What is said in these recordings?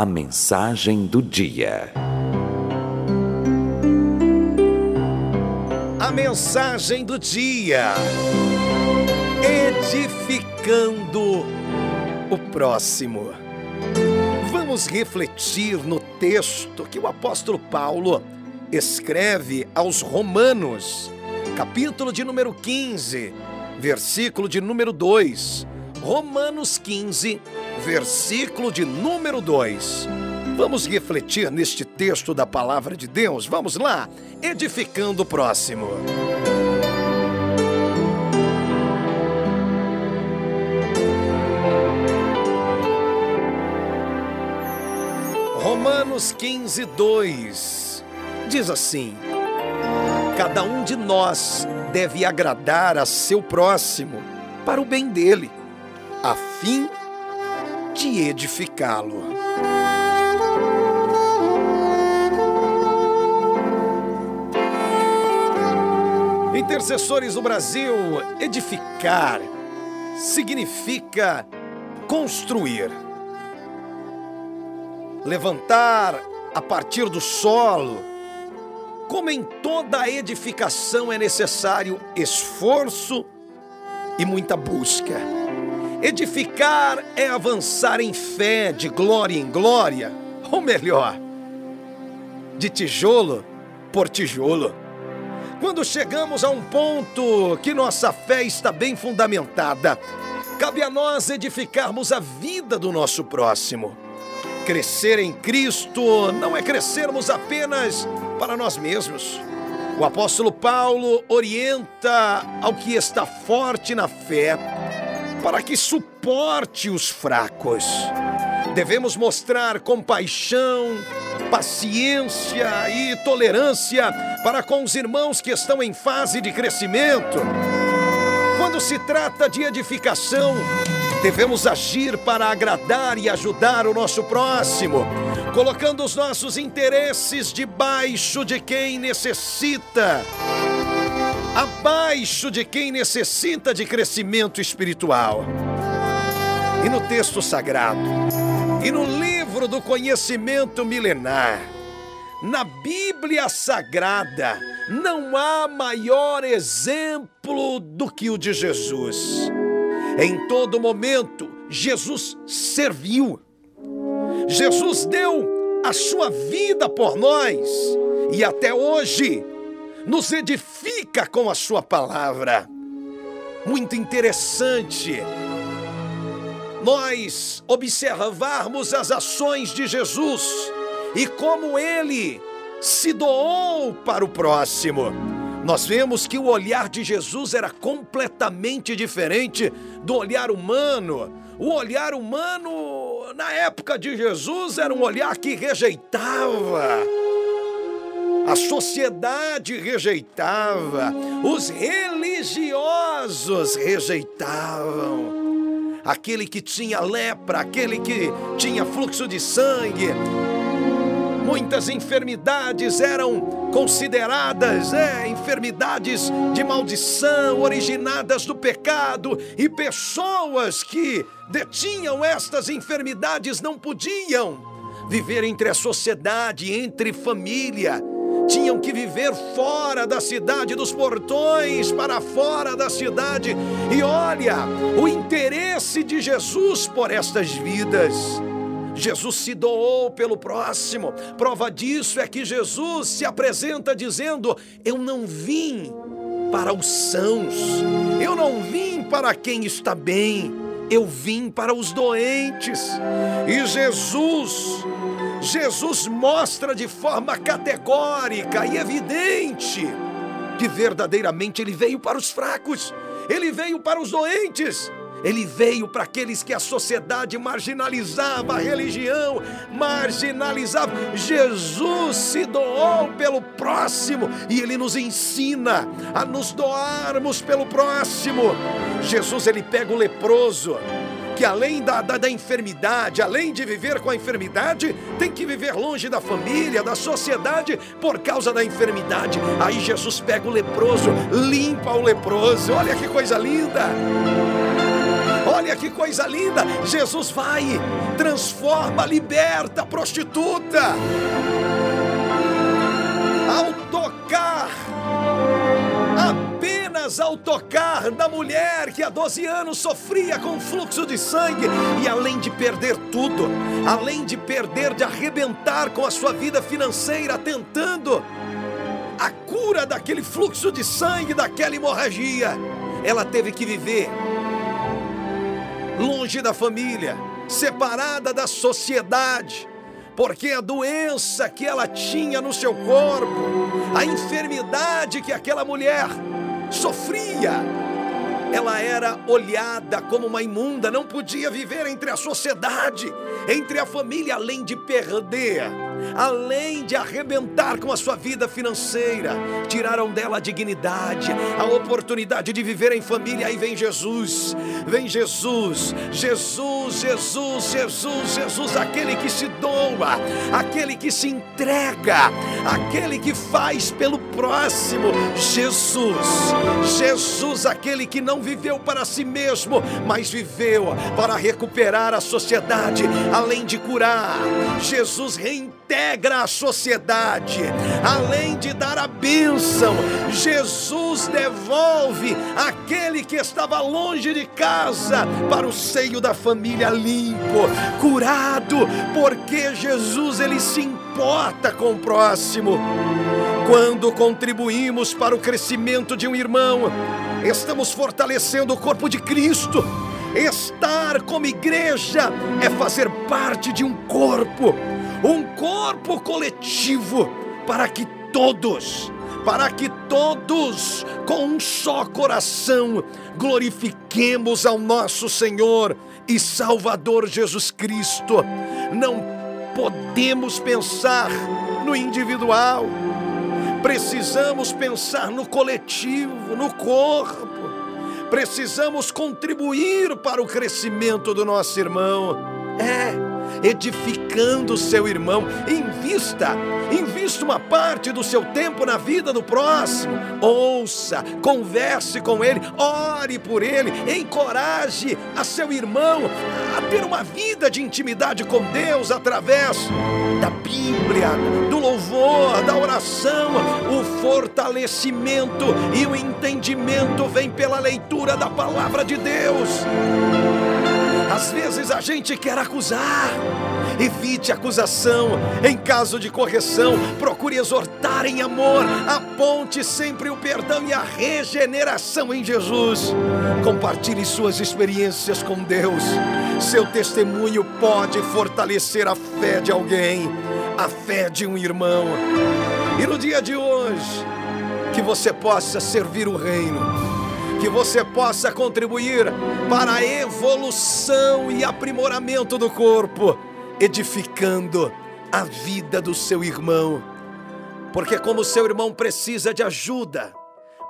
A mensagem do dia. A mensagem do dia. Edificando o próximo. Vamos refletir no texto que o apóstolo Paulo escreve aos Romanos, capítulo de número 15, versículo de número 2. Romanos 15, versículo de número 2. Vamos refletir neste texto da palavra de Deus? Vamos lá, edificando o próximo. Romanos 15, 2 diz assim: Cada um de nós deve agradar a seu próximo para o bem dele, a fim de edificá-lo. Intercessores do Brasil, edificar significa construir, levantar a partir do solo. Como em toda edificação é necessário esforço e muita busca. Edificar é avançar em fé, de glória em glória, ou melhor, de tijolo por tijolo. Quando chegamos a um ponto que nossa fé está bem fundamentada, cabe a nós edificarmos a vida do nosso próximo. Crescer em Cristo não é crescermos apenas para nós mesmos. O apóstolo Paulo orienta ao que está forte na fé para que suporte os fracos. Devemos mostrar compaixão, paciência e tolerância para com os irmãos que estão em fase de crescimento. Quando se trata de edificação, devemos agir para agradar e ajudar o nosso próximo, colocando os nossos interesses debaixo de quem necessita abaixo de quem necessita de crescimento espiritual. E no texto sagrado, e no livro do conhecimento milenar, na Bíblia Sagrada, não há maior exemplo do que o de Jesus. Em todo momento, Jesus serviu. Jesus deu a sua vida por nós e até hoje nos edifica com a sua palavra. Muito interessante nós observarmos as ações de Jesus e como ele se doou para o próximo. Nós vemos que o olhar de Jesus era completamente diferente do olhar humano. O olhar humano, na época de Jesus, era um olhar que rejeitava. A sociedade rejeitava, os religiosos rejeitavam. Aquele que tinha lepra, aquele que tinha fluxo de sangue. Muitas enfermidades eram consideradas é, enfermidades de maldição, originadas do pecado, e pessoas que detinham estas enfermidades não podiam viver entre a sociedade, entre família tinham que viver fora da cidade, dos portões para fora da cidade. E olha, o interesse de Jesus por estas vidas. Jesus se doou pelo próximo. Prova disso é que Jesus se apresenta dizendo: Eu não vim para os sãos, eu não vim para quem está bem, eu vim para os doentes. E Jesus Jesus mostra de forma categórica e evidente que verdadeiramente ele veio para os fracos, ele veio para os doentes. Ele veio para aqueles que a sociedade marginalizava, a religião marginalizava. Jesus se doou pelo próximo e ele nos ensina a nos doarmos pelo próximo. Jesus ele pega o leproso, que além da, da, da, enfermidade, além de viver com a enfermidade, tem que viver longe da família, da sociedade, por causa da enfermidade. Aí Jesus pega o leproso, limpa o leproso. Olha que coisa linda! Olha que coisa linda! Jesus vai, transforma, liberta a prostituta. Ao tocar da mulher que há 12 anos sofria com fluxo de sangue e além de perder tudo, além de perder, de arrebentar com a sua vida financeira, tentando a cura daquele fluxo de sangue, daquela hemorragia, ela teve que viver longe da família, separada da sociedade, porque a doença que ela tinha no seu corpo, a enfermidade que aquela mulher sofria, ela era olhada como uma imunda, não podia viver entre a sociedade, entre a família, além de perder além de arrebentar com a sua vida financeira, tiraram dela a dignidade, a oportunidade de viver em família. Aí vem Jesus, vem Jesus, Jesus, Jesus, Jesus, Jesus, aquele que se doa, aquele que se entrega, aquele que faz pelo próximo. Jesus, Jesus, aquele que não viveu para si mesmo, mas viveu para recuperar a sociedade, além de curar. Jesus reintegra integra a sociedade. Além de dar a bênção, Jesus devolve aquele que estava longe de casa para o seio da família limpo, curado, porque Jesus ele se importa com o próximo. Quando contribuímos para o crescimento de um irmão, estamos fortalecendo o corpo de Cristo. Estar como igreja é fazer parte de um corpo um corpo coletivo para que todos, para que todos, com um só coração, glorifiquemos ao nosso Senhor e Salvador Jesus Cristo. Não podemos pensar no individual, precisamos pensar no coletivo, no corpo. Precisamos contribuir para o crescimento do nosso irmão. É edificando o seu irmão. Invista, invista uma parte do seu tempo na vida do próximo. Ouça, converse com ele, ore por ele, encoraje a seu irmão a ter uma vida de intimidade com Deus através da Bíblia, do louvor, da oração. O fortalecimento e o entendimento vem pela leitura da palavra de Deus. Às vezes a gente quer acusar. Evite acusação. Em caso de correção, procure exortar em amor. Aponte sempre o perdão e a regeneração em Jesus. Compartilhe suas experiências com Deus. Seu testemunho pode fortalecer a fé de alguém, a fé de um irmão. E no dia de hoje, que você possa servir o reino que você possa contribuir para a evolução e aprimoramento do corpo, edificando a vida do seu irmão. Porque, como seu irmão precisa de ajuda,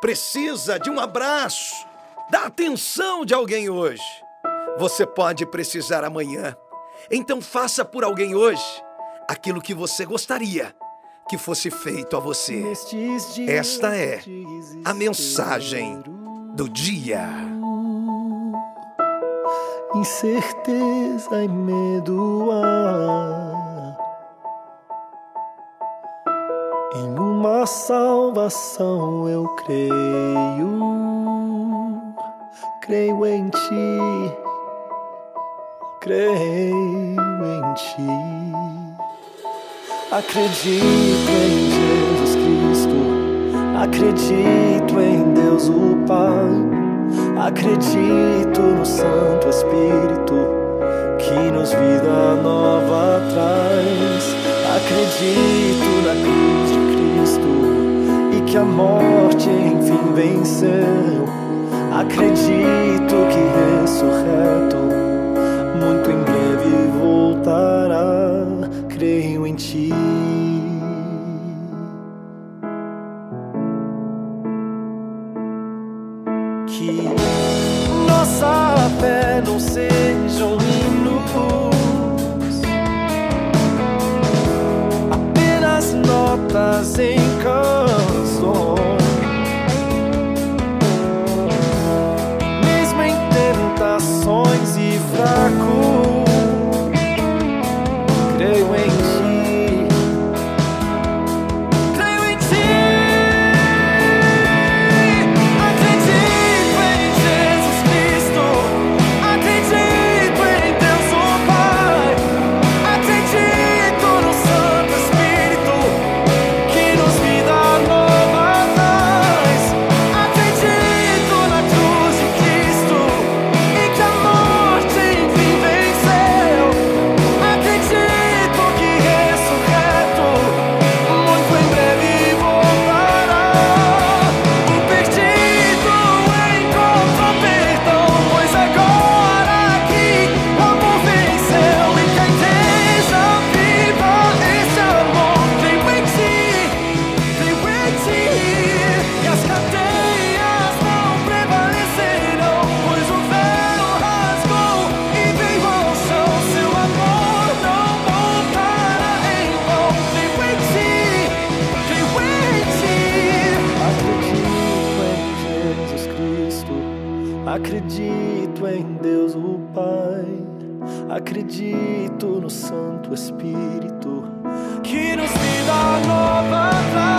precisa de um abraço, da atenção de alguém hoje, você pode precisar amanhã. Então, faça por alguém hoje aquilo que você gostaria que fosse feito a você. Esta é a mensagem do dia. Incerteza e medo há em uma salvação eu creio, creio em ti, creio em ti, acredito em Jesus Cristo. Acredito em Deus o Pai, acredito no Santo Espírito que nos vida nova traz. Acredito na cruz de Cristo e que a morte enfim venceu. Acredito que ressurreto muito em breve voltará. Creio em Ti. Sonhos Acredito em Deus o Pai, acredito no Santo Espírito que nos dá nova vida.